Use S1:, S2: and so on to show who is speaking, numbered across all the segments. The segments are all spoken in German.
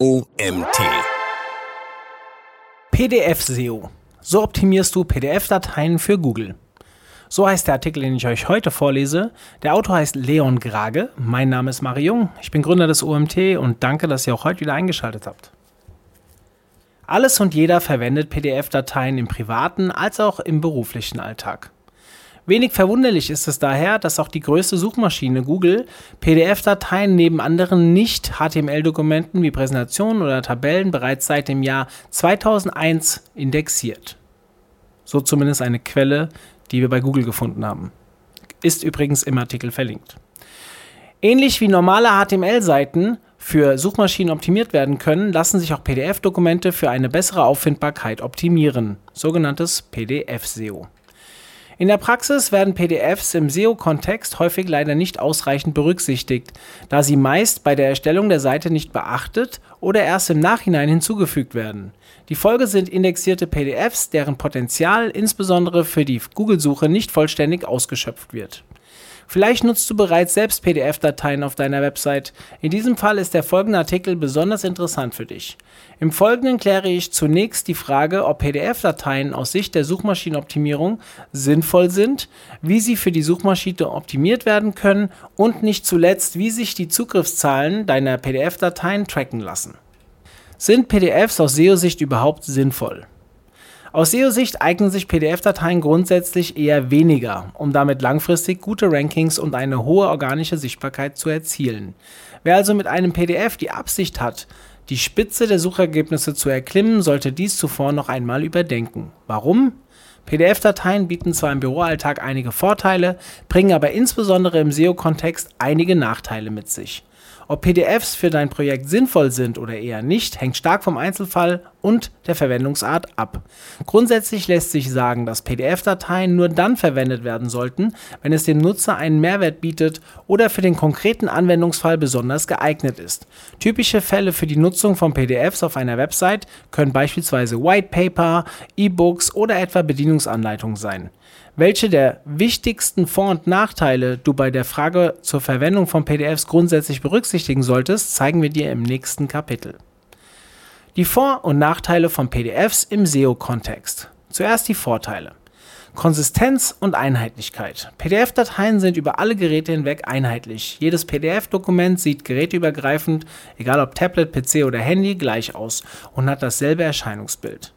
S1: OMT.
S2: PDF-SEO. So optimierst du PDF-Dateien für Google. So heißt der Artikel, den ich euch heute vorlese. Der Autor heißt Leon Grage. Mein Name ist Mario Jung. Ich bin Gründer des OMT und danke, dass ihr auch heute wieder eingeschaltet habt. Alles und jeder verwendet PDF-Dateien im privaten als auch im beruflichen Alltag. Wenig verwunderlich ist es daher, dass auch die größte Suchmaschine Google PDF-Dateien neben anderen Nicht-HTML-Dokumenten wie Präsentationen oder Tabellen bereits seit dem Jahr 2001 indexiert. So zumindest eine Quelle, die wir bei Google gefunden haben. Ist übrigens im Artikel verlinkt. Ähnlich wie normale HTML-Seiten für Suchmaschinen optimiert werden können, lassen sich auch PDF-Dokumente für eine bessere Auffindbarkeit optimieren, sogenanntes PDF-SEO. In der Praxis werden PDFs im SEO-Kontext häufig leider nicht ausreichend berücksichtigt, da sie meist bei der Erstellung der Seite nicht beachtet oder erst im Nachhinein hinzugefügt werden. Die Folge sind indexierte PDFs, deren Potenzial insbesondere für die Google-Suche nicht vollständig ausgeschöpft wird. Vielleicht nutzt du bereits selbst PDF-Dateien auf deiner Website. In diesem Fall ist der folgende Artikel besonders interessant für dich. Im Folgenden kläre ich zunächst die Frage, ob PDF-Dateien aus Sicht der Suchmaschinenoptimierung sinnvoll sind, wie sie für die Suchmaschine optimiert werden können und nicht zuletzt, wie sich die Zugriffszahlen deiner PDF-Dateien tracken lassen. Sind PDFs aus SEO-Sicht überhaupt sinnvoll? Aus SEO-Sicht eignen sich PDF-Dateien grundsätzlich eher weniger, um damit langfristig gute Rankings und eine hohe organische Sichtbarkeit zu erzielen. Wer also mit einem PDF die Absicht hat, die Spitze der Suchergebnisse zu erklimmen, sollte dies zuvor noch einmal überdenken. Warum? PDF-Dateien bieten zwar im Büroalltag einige Vorteile, bringen aber insbesondere im SEO-Kontext einige Nachteile mit sich. Ob PDFs für dein Projekt sinnvoll sind oder eher nicht, hängt stark vom Einzelfall und der Verwendungsart ab. Grundsätzlich lässt sich sagen, dass PDF-Dateien nur dann verwendet werden sollten, wenn es dem Nutzer einen Mehrwert bietet oder für den konkreten Anwendungsfall besonders geeignet ist. Typische Fälle für die Nutzung von PDFs auf einer Website können beispielsweise White Paper, E-Books oder etwa Bedienungsanleitungen sein. Welche der wichtigsten Vor- und Nachteile du bei der Frage zur Verwendung von PDFs grundsätzlich berücksichtigen solltest, zeigen wir dir im nächsten Kapitel. Die Vor- und Nachteile von PDFs im SEO-Kontext. Zuerst die Vorteile. Konsistenz und Einheitlichkeit. PDF-Dateien sind über alle Geräte hinweg einheitlich. Jedes PDF-Dokument sieht geräteübergreifend, egal ob Tablet, PC oder Handy, gleich aus und hat dasselbe Erscheinungsbild.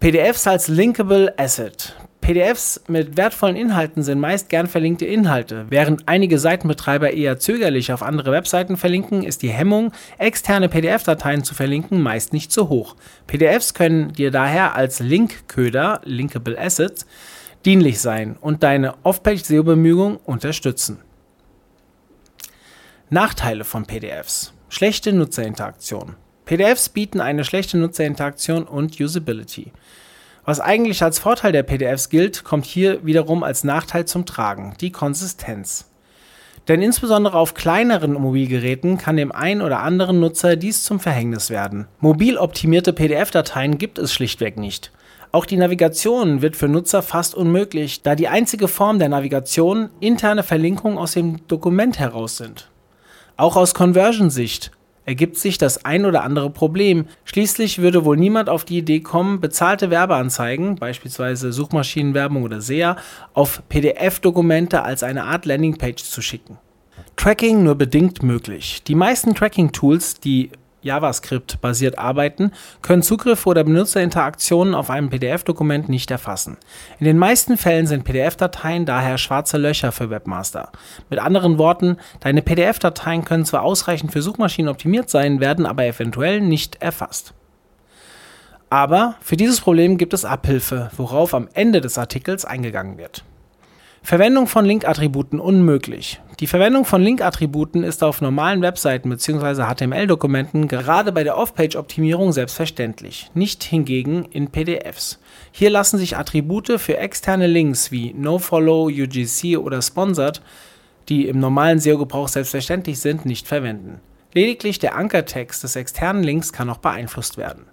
S2: PDFs als Linkable Asset. PDFs mit wertvollen Inhalten sind meist gern verlinkte Inhalte. Während einige Seitenbetreiber eher zögerlich auf andere Webseiten verlinken, ist die Hemmung, externe PDF-Dateien zu verlinken, meist nicht so hoch. PDFs können dir daher als Linkköder, Linkable Assets, dienlich sein und deine Off-Page-SEO-Bemühungen unterstützen. Nachteile von PDFs. Schlechte Nutzerinteraktion. PDFs bieten eine schlechte Nutzerinteraktion und Usability. Was eigentlich als Vorteil der PDFs gilt, kommt hier wiederum als Nachteil zum Tragen, die Konsistenz. Denn insbesondere auf kleineren Mobilgeräten kann dem einen oder anderen Nutzer dies zum Verhängnis werden. Mobil optimierte PDF-Dateien gibt es schlichtweg nicht. Auch die Navigation wird für Nutzer fast unmöglich, da die einzige Form der Navigation interne Verlinkungen aus dem Dokument heraus sind. Auch aus Conversion-Sicht ergibt sich das ein oder andere Problem. Schließlich würde wohl niemand auf die Idee kommen, bezahlte Werbeanzeigen, beispielsweise Suchmaschinenwerbung oder SEA, auf PDF-Dokumente als eine Art Landingpage zu schicken. Tracking nur bedingt möglich. Die meisten Tracking-Tools, die JavaScript-basiert arbeiten, können Zugriffe oder Benutzerinteraktionen auf einem PDF-Dokument nicht erfassen. In den meisten Fällen sind PDF-Dateien daher schwarze Löcher für Webmaster. Mit anderen Worten, deine PDF-Dateien können zwar ausreichend für Suchmaschinen optimiert sein, werden aber eventuell nicht erfasst. Aber für dieses Problem gibt es Abhilfe, worauf am Ende des Artikels eingegangen wird. Verwendung von Link-Attributen unmöglich. Die Verwendung von Link-Attributen ist auf normalen Webseiten bzw. HTML-Dokumenten gerade bei der Off-Page-Optimierung selbstverständlich, nicht hingegen in PDFs. Hier lassen sich Attribute für externe Links wie NoFollow, UGC oder Sponsored, die im normalen SEO-Gebrauch selbstverständlich sind, nicht verwenden. Lediglich der Ankertext des externen Links kann auch beeinflusst werden.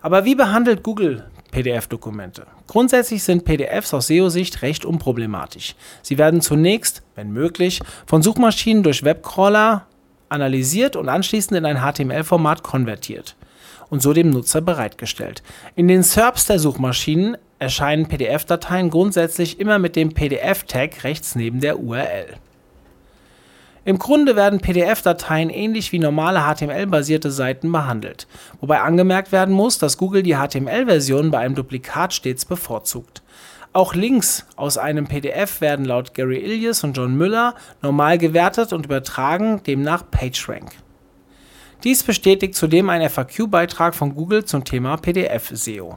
S2: Aber wie behandelt Google PDF-Dokumente? Grundsätzlich sind PDFs aus SEO-Sicht recht unproblematisch. Sie werden zunächst, wenn möglich, von Suchmaschinen durch Webcrawler analysiert und anschließend in ein HTML-Format konvertiert und so dem Nutzer bereitgestellt. In den SERPs der Suchmaschinen erscheinen PDF-Dateien grundsätzlich immer mit dem PDF-Tag rechts neben der URL. Im Grunde werden PDF-Dateien ähnlich wie normale HTML-basierte Seiten behandelt, wobei angemerkt werden muss, dass Google die HTML-Version bei einem Duplikat stets bevorzugt. Auch Links aus einem PDF werden laut Gary Ilias und John Müller normal gewertet und übertragen demnach PageRank. Dies bestätigt zudem ein FAQ-Beitrag von Google zum Thema PDF-SEO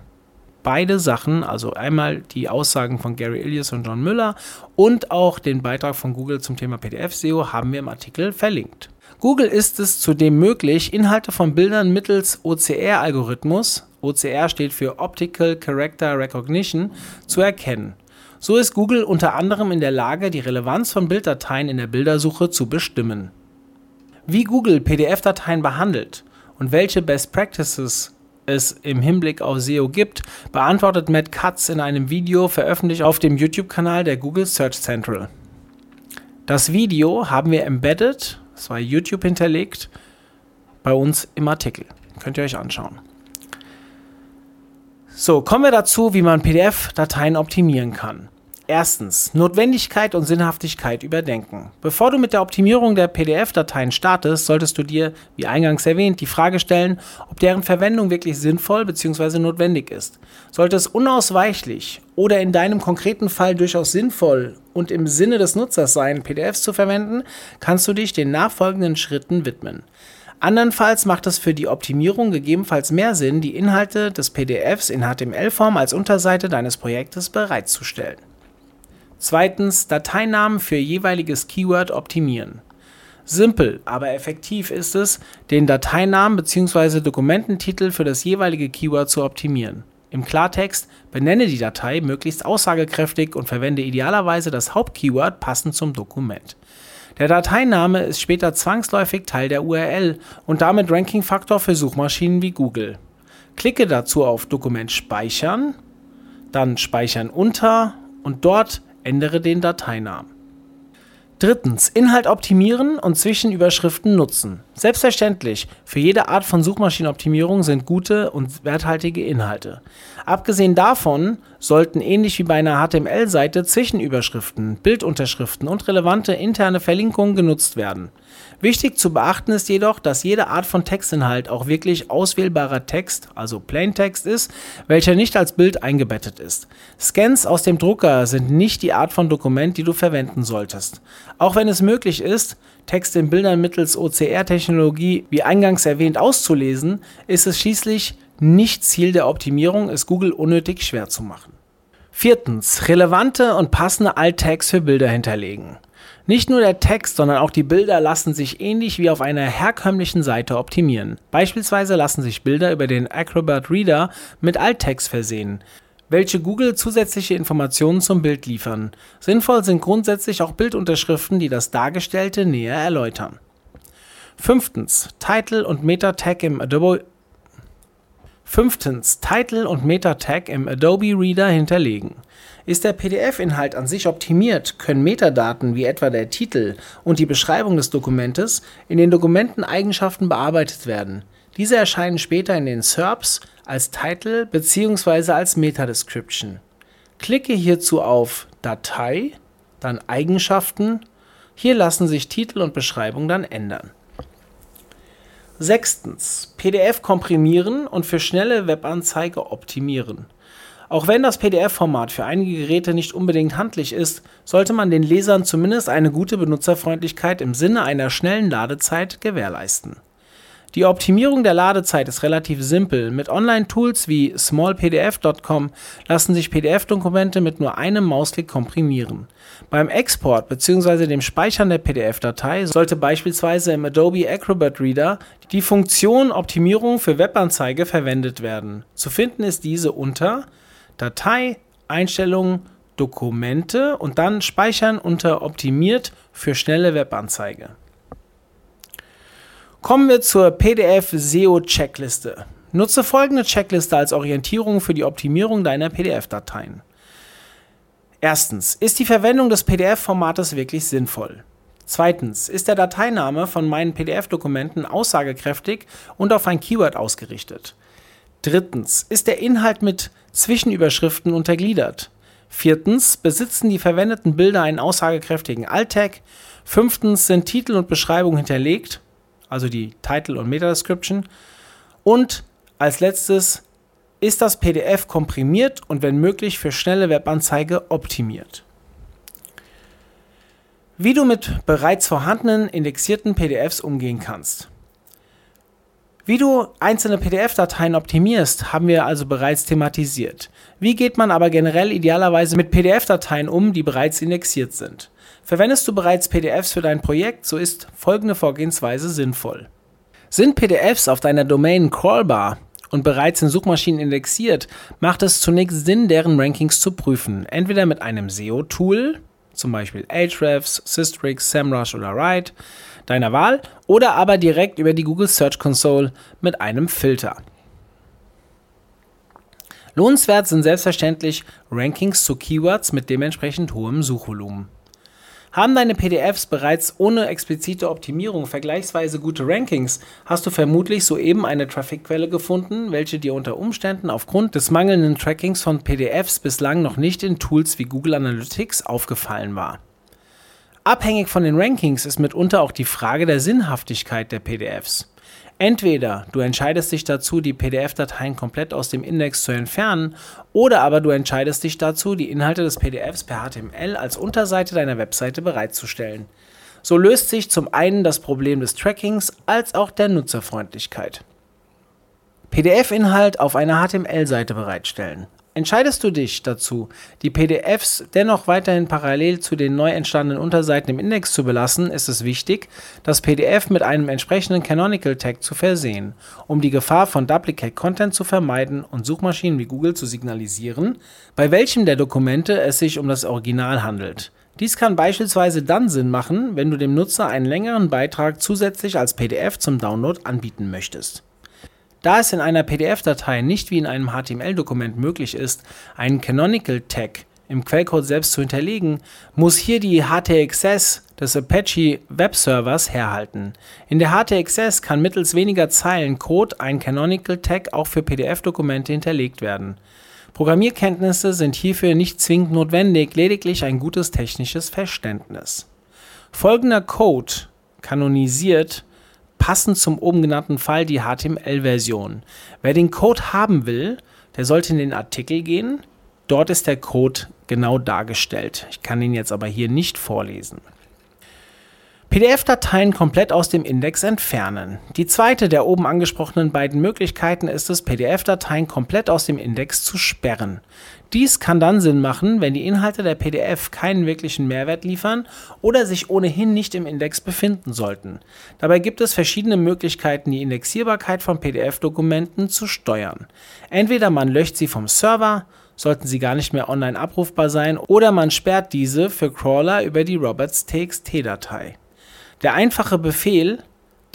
S2: beide Sachen, also einmal die Aussagen von Gary Ilias und John Müller und auch den Beitrag von Google zum Thema PDF-SEO haben wir im Artikel verlinkt. Google ist es zudem möglich, Inhalte von Bildern mittels OCR-Algorithmus, OCR steht für Optical Character Recognition, zu erkennen. So ist Google unter anderem in der Lage, die Relevanz von Bilddateien in der Bildersuche zu bestimmen. Wie Google PDF-Dateien behandelt und welche Best Practices es im Hinblick auf SEO gibt, beantwortet Matt Katz in einem Video veröffentlicht auf dem YouTube-Kanal der Google Search Central. Das Video haben wir embedded, das war YouTube hinterlegt, bei uns im Artikel. Könnt ihr euch anschauen. So, kommen wir dazu, wie man PDF-Dateien optimieren kann. Erstens, Notwendigkeit und Sinnhaftigkeit überdenken. Bevor du mit der Optimierung der PDF-Dateien startest, solltest du dir, wie eingangs erwähnt, die Frage stellen, ob deren Verwendung wirklich sinnvoll bzw. notwendig ist. Sollte es unausweichlich oder in deinem konkreten Fall durchaus sinnvoll und im Sinne des Nutzers sein, PDFs zu verwenden, kannst du dich den nachfolgenden Schritten widmen. Andernfalls macht es für die Optimierung gegebenenfalls mehr Sinn, die Inhalte des PDFs in HTML-Form als Unterseite deines Projektes bereitzustellen. Zweitens Dateinamen für jeweiliges Keyword optimieren. Simpel, aber effektiv ist es, den Dateinamen bzw. Dokumententitel für das jeweilige Keyword zu optimieren. Im Klartext benenne die Datei möglichst aussagekräftig und verwende idealerweise das Hauptkeyword passend zum Dokument. Der Dateiname ist später zwangsläufig Teil der URL und damit Rankingfaktor für Suchmaschinen wie Google. Klicke dazu auf Dokument speichern, dann Speichern unter und dort Ändere den Dateinamen. Drittens, Inhalt optimieren und Zwischenüberschriften nutzen. Selbstverständlich, für jede Art von Suchmaschinenoptimierung sind gute und werthaltige Inhalte. Abgesehen davon sollten ähnlich wie bei einer HTML-Seite Zwischenüberschriften, Bildunterschriften und relevante interne Verlinkungen genutzt werden. Wichtig zu beachten ist jedoch, dass jede Art von Textinhalt auch wirklich auswählbarer Text, also Plaintext ist, welcher nicht als Bild eingebettet ist. Scans aus dem Drucker sind nicht die Art von Dokument, die du verwenden solltest. Auch wenn es möglich ist, Text in Bildern mittels OCR-Technologie, wie eingangs erwähnt, auszulesen, ist es schließlich nicht Ziel der Optimierung, es Google unnötig schwer zu machen. Viertens, relevante und passende Alt-Tags für Bilder hinterlegen. Nicht nur der Text, sondern auch die Bilder lassen sich ähnlich wie auf einer herkömmlichen Seite optimieren. Beispielsweise lassen sich Bilder über den Acrobat Reader mit Alttext versehen, welche Google zusätzliche Informationen zum Bild liefern. Sinnvoll sind grundsätzlich auch Bildunterschriften, die das Dargestellte näher erläutern. Fünftens. Title und Meta-Tag im Adobe Fünftens. Title und Meta-Tag im Adobe Reader hinterlegen. Ist der PDF-Inhalt an sich optimiert, können Metadaten wie etwa der Titel und die Beschreibung des Dokumentes in den Dokumenteneigenschaften bearbeitet werden. Diese erscheinen später in den SERPs als Title bzw. als Meta-Description. Klicke hierzu auf Datei, dann Eigenschaften. Hier lassen sich Titel und Beschreibung dann ändern. Sechstens. PDF komprimieren und für schnelle Webanzeige optimieren. Auch wenn das PDF-Format für einige Geräte nicht unbedingt handlich ist, sollte man den Lesern zumindest eine gute Benutzerfreundlichkeit im Sinne einer schnellen Ladezeit gewährleisten. Die Optimierung der Ladezeit ist relativ simpel. Mit Online-Tools wie smallpdf.com lassen sich PDF-Dokumente mit nur einem Mausklick komprimieren. Beim Export bzw. dem Speichern der PDF-Datei sollte beispielsweise im Adobe Acrobat Reader die Funktion Optimierung für Webanzeige verwendet werden. Zu finden ist diese unter Datei, Einstellungen, Dokumente und dann Speichern unter Optimiert für schnelle Webanzeige. Kommen wir zur PDF SEO Checkliste. Nutze folgende Checkliste als Orientierung für die Optimierung deiner PDF-Dateien. Erstens, ist die Verwendung des PDF-Formates wirklich sinnvoll? Zweitens, ist der Dateiname von meinen PDF-Dokumenten aussagekräftig und auf ein Keyword ausgerichtet? Drittens, ist der Inhalt mit Zwischenüberschriften untergliedert? Viertens, besitzen die verwendeten Bilder einen aussagekräftigen Alt-Tag? Fünftens, sind Titel und Beschreibung hinterlegt, also die Title und Meta-Description? Und als letztes, ist das PDF komprimiert und wenn möglich für schnelle Webanzeige optimiert? Wie du mit bereits vorhandenen indexierten PDFs umgehen kannst. Wie du einzelne PDF-Dateien optimierst, haben wir also bereits thematisiert. Wie geht man aber generell idealerweise mit PDF-Dateien um, die bereits indexiert sind? Verwendest du bereits PDFs für dein Projekt, so ist folgende Vorgehensweise sinnvoll. Sind PDFs auf deiner Domain crawlbar und bereits in Suchmaschinen indexiert, macht es zunächst Sinn, deren Rankings zu prüfen. Entweder mit einem SEO-Tool, zum Beispiel Ahrefs, Systrix, SEMrush oder Write, deiner Wahl, oder aber direkt über die Google Search Console mit einem Filter. Lohnenswert sind selbstverständlich Rankings zu Keywords mit dementsprechend hohem Suchvolumen. Haben deine PDFs bereits ohne explizite Optimierung vergleichsweise gute Rankings, hast du vermutlich soeben eine Trafficquelle gefunden, welche dir unter Umständen aufgrund des mangelnden Trackings von PDFs bislang noch nicht in Tools wie Google Analytics aufgefallen war. Abhängig von den Rankings ist mitunter auch die Frage der Sinnhaftigkeit der PDFs. Entweder du entscheidest dich dazu, die PDF-Dateien komplett aus dem Index zu entfernen, oder aber du entscheidest dich dazu, die Inhalte des PDFs per HTML als Unterseite deiner Webseite bereitzustellen. So löst sich zum einen das Problem des Trackings als auch der Nutzerfreundlichkeit. PDF-Inhalt auf einer HTML-Seite bereitstellen. Entscheidest du dich dazu, die PDFs dennoch weiterhin parallel zu den neu entstandenen Unterseiten im Index zu belassen, ist es wichtig, das PDF mit einem entsprechenden Canonical Tag zu versehen, um die Gefahr von Duplicate Content zu vermeiden und Suchmaschinen wie Google zu signalisieren, bei welchem der Dokumente es sich um das Original handelt. Dies kann beispielsweise dann Sinn machen, wenn du dem Nutzer einen längeren Beitrag zusätzlich als PDF zum Download anbieten möchtest. Da es in einer PDF-Datei nicht wie in einem HTML-Dokument möglich ist, einen Canonical Tag im Quellcode selbst zu hinterlegen, muss hier die HTXS des Apache Webservers herhalten. In der HTXS kann mittels weniger Zeilen Code ein Canonical Tag auch für PDF-Dokumente hinterlegt werden. Programmierkenntnisse sind hierfür nicht zwingend notwendig, lediglich ein gutes technisches Verständnis. Folgender Code kanonisiert passend zum oben genannten Fall die HTML-Version. Wer den Code haben will, der sollte in den Artikel gehen. Dort ist der Code genau dargestellt. Ich kann ihn jetzt aber hier nicht vorlesen. PDF-Dateien komplett aus dem Index entfernen. Die zweite der oben angesprochenen beiden Möglichkeiten ist es, PDF-Dateien komplett aus dem Index zu sperren. Dies kann dann Sinn machen, wenn die Inhalte der PDF keinen wirklichen Mehrwert liefern oder sich ohnehin nicht im Index befinden sollten. Dabei gibt es verschiedene Möglichkeiten, die Indexierbarkeit von PDF-Dokumenten zu steuern. Entweder man löscht sie vom Server, sollten sie gar nicht mehr online abrufbar sein, oder man sperrt diese für Crawler über die roberts.txt-Datei. Der einfache Befehl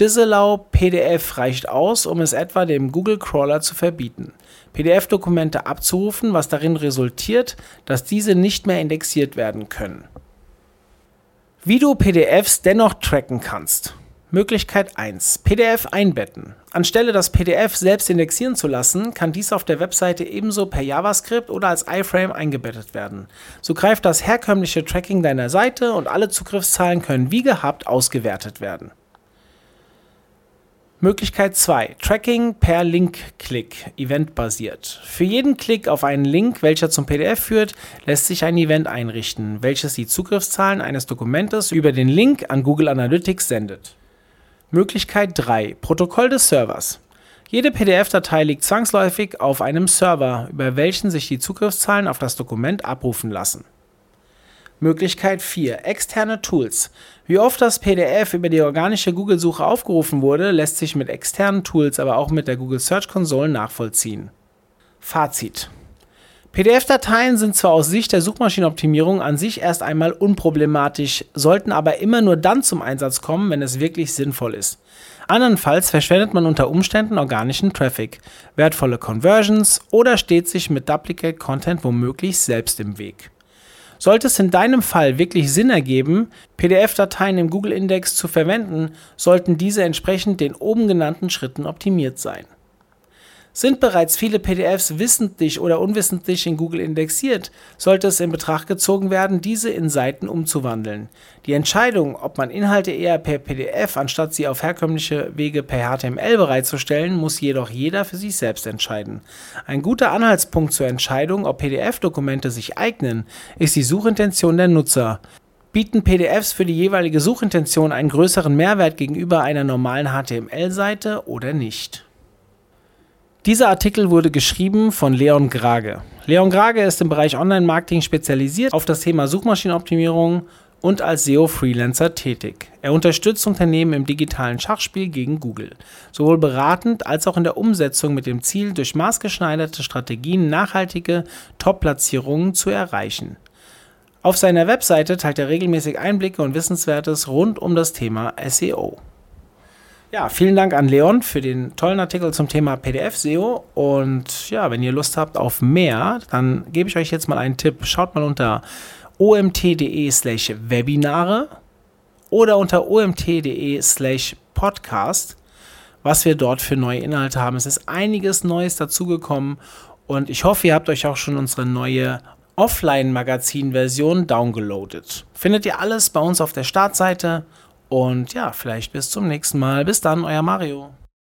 S2: disallow PDF reicht aus, um es etwa dem Google Crawler zu verbieten, PDF-Dokumente abzurufen, was darin resultiert, dass diese nicht mehr indexiert werden können. Wie du PDFs dennoch tracken kannst. Möglichkeit 1. PDF einbetten. Anstelle das PDF selbst indexieren zu lassen, kann dies auf der Webseite ebenso per JavaScript oder als iFrame eingebettet werden. So greift das herkömmliche Tracking deiner Seite und alle Zugriffszahlen können wie gehabt ausgewertet werden. Möglichkeit 2. Tracking per Link-Klick, eventbasiert. Für jeden Klick auf einen Link, welcher zum PDF führt, lässt sich ein Event einrichten, welches die Zugriffszahlen eines Dokumentes über den Link an Google Analytics sendet. Möglichkeit 3. Protokoll des Servers. Jede PDF-Datei liegt zwangsläufig auf einem Server, über welchen sich die Zugriffszahlen auf das Dokument abrufen lassen. Möglichkeit 4. Externe Tools. Wie oft das PDF über die organische Google-Suche aufgerufen wurde, lässt sich mit externen Tools, aber auch mit der Google Search Console nachvollziehen. Fazit. PDF-Dateien sind zwar aus Sicht der Suchmaschinenoptimierung an sich erst einmal unproblematisch, sollten aber immer nur dann zum Einsatz kommen, wenn es wirklich sinnvoll ist. Andernfalls verschwendet man unter Umständen organischen Traffic, wertvolle Conversions oder steht sich mit Duplicate Content womöglich selbst im Weg. Sollte es in deinem Fall wirklich Sinn ergeben, PDF-Dateien im Google-Index zu verwenden, sollten diese entsprechend den oben genannten Schritten optimiert sein. Sind bereits viele PDFs wissentlich oder unwissentlich in Google indexiert, sollte es in Betracht gezogen werden, diese in Seiten umzuwandeln. Die Entscheidung, ob man Inhalte eher per PDF anstatt sie auf herkömmliche Wege per HTML bereitzustellen, muss jedoch jeder für sich selbst entscheiden. Ein guter Anhaltspunkt zur Entscheidung, ob PDF-Dokumente sich eignen, ist die Suchintention der Nutzer. Bieten PDFs für die jeweilige Suchintention einen größeren Mehrwert gegenüber einer normalen HTML-Seite oder nicht? Dieser Artikel wurde geschrieben von Leon Grage. Leon Grage ist im Bereich Online-Marketing spezialisiert auf das Thema Suchmaschinenoptimierung und als SEO-Freelancer tätig. Er unterstützt Unternehmen im digitalen Schachspiel gegen Google, sowohl beratend als auch in der Umsetzung mit dem Ziel, durch maßgeschneiderte Strategien nachhaltige Top-Platzierungen zu erreichen. Auf seiner Webseite teilt er regelmäßig Einblicke und Wissenswertes rund um das Thema SEO. Ja, vielen Dank an Leon für den tollen Artikel zum Thema PDF-SEO. Und ja, wenn ihr Lust habt auf mehr, dann gebe ich euch jetzt mal einen Tipp. Schaut mal unter omt.de slash Webinare oder unter omt.de slash Podcast, was wir dort für neue Inhalte haben. Es ist einiges Neues dazugekommen und ich hoffe, ihr habt euch auch schon unsere neue Offline-Magazin-Version downgeloadet. Findet ihr alles bei uns auf der Startseite und ja, vielleicht bis zum nächsten Mal. Bis dann, euer Mario.